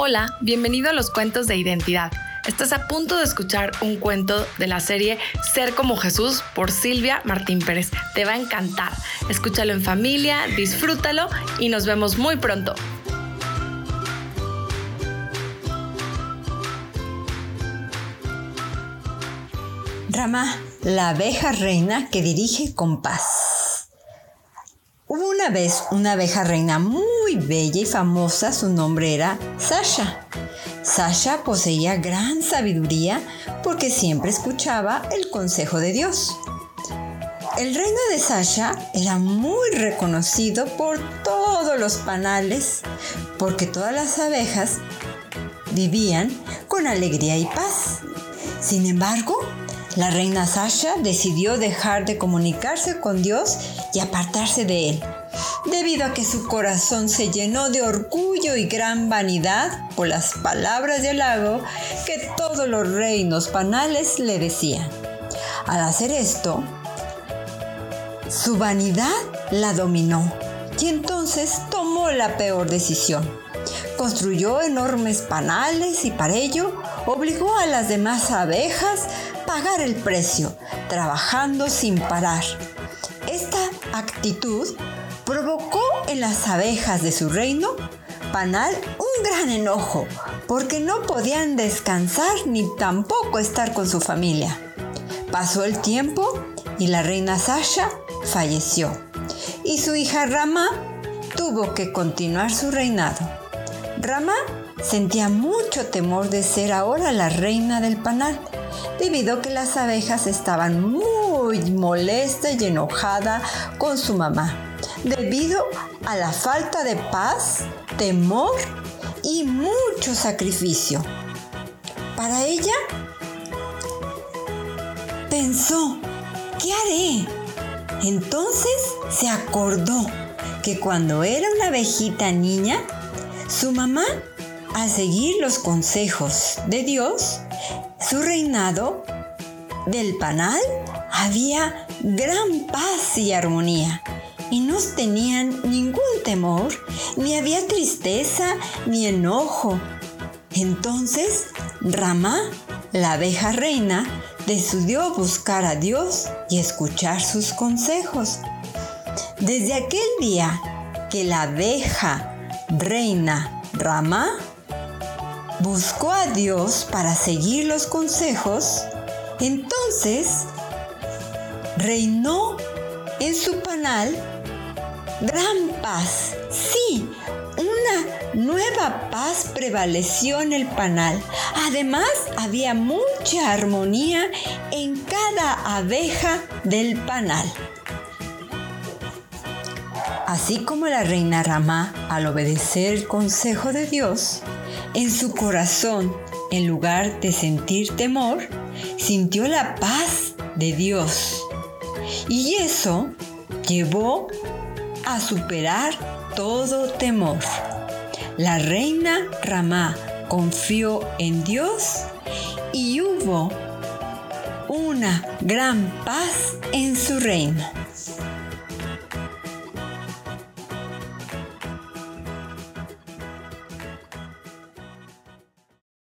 Hola, bienvenido a los cuentos de identidad. Estás a punto de escuchar un cuento de la serie Ser como Jesús por Silvia Martín Pérez. Te va a encantar. Escúchalo en familia, disfrútalo y nos vemos muy pronto. Rama, la abeja reina que dirige con paz. Una vez una abeja reina muy bella y famosa, su nombre era Sasha. Sasha poseía gran sabiduría porque siempre escuchaba el consejo de Dios. El reino de Sasha era muy reconocido por todos los panales porque todas las abejas vivían con alegría y paz. Sin embargo, la reina Sasha decidió dejar de comunicarse con Dios y apartarse de él, debido a que su corazón se llenó de orgullo y gran vanidad por las palabras de halago que todos los reinos panales le decían. Al hacer esto, su vanidad la dominó y entonces tomó la peor decisión. Construyó enormes panales y para ello obligó a las demás abejas pagar el precio, trabajando sin parar. Esta actitud provocó en las abejas de su reino panal un gran enojo, porque no podían descansar ni tampoco estar con su familia. Pasó el tiempo y la reina Sasha falleció, y su hija Rama tuvo que continuar su reinado. Rama sentía mucho temor de ser ahora la reina del panal, debido a que las abejas estaban muy molestas y enojadas con su mamá, debido a la falta de paz, temor y mucho sacrificio. Para ella, pensó, ¿qué haré? Entonces se acordó que cuando era una abejita niña, su mamá, al seguir los consejos de Dios, su reinado del panal había gran paz y armonía y no tenían ningún temor, ni había tristeza ni enojo. Entonces Ramá, la abeja reina, decidió buscar a Dios y escuchar sus consejos. Desde aquel día que la abeja reina Ramá buscó a Dios para seguir los consejos, entonces reinó en su panal gran paz. Sí, una nueva paz prevaleció en el panal. Además, había mucha armonía en cada abeja del panal. Así como la reina Ramá, al obedecer el consejo de Dios, en su corazón, en lugar de sentir temor, sintió la paz de Dios. Y eso llevó a superar todo temor. La reina Ramá confió en Dios y hubo una gran paz en su reino.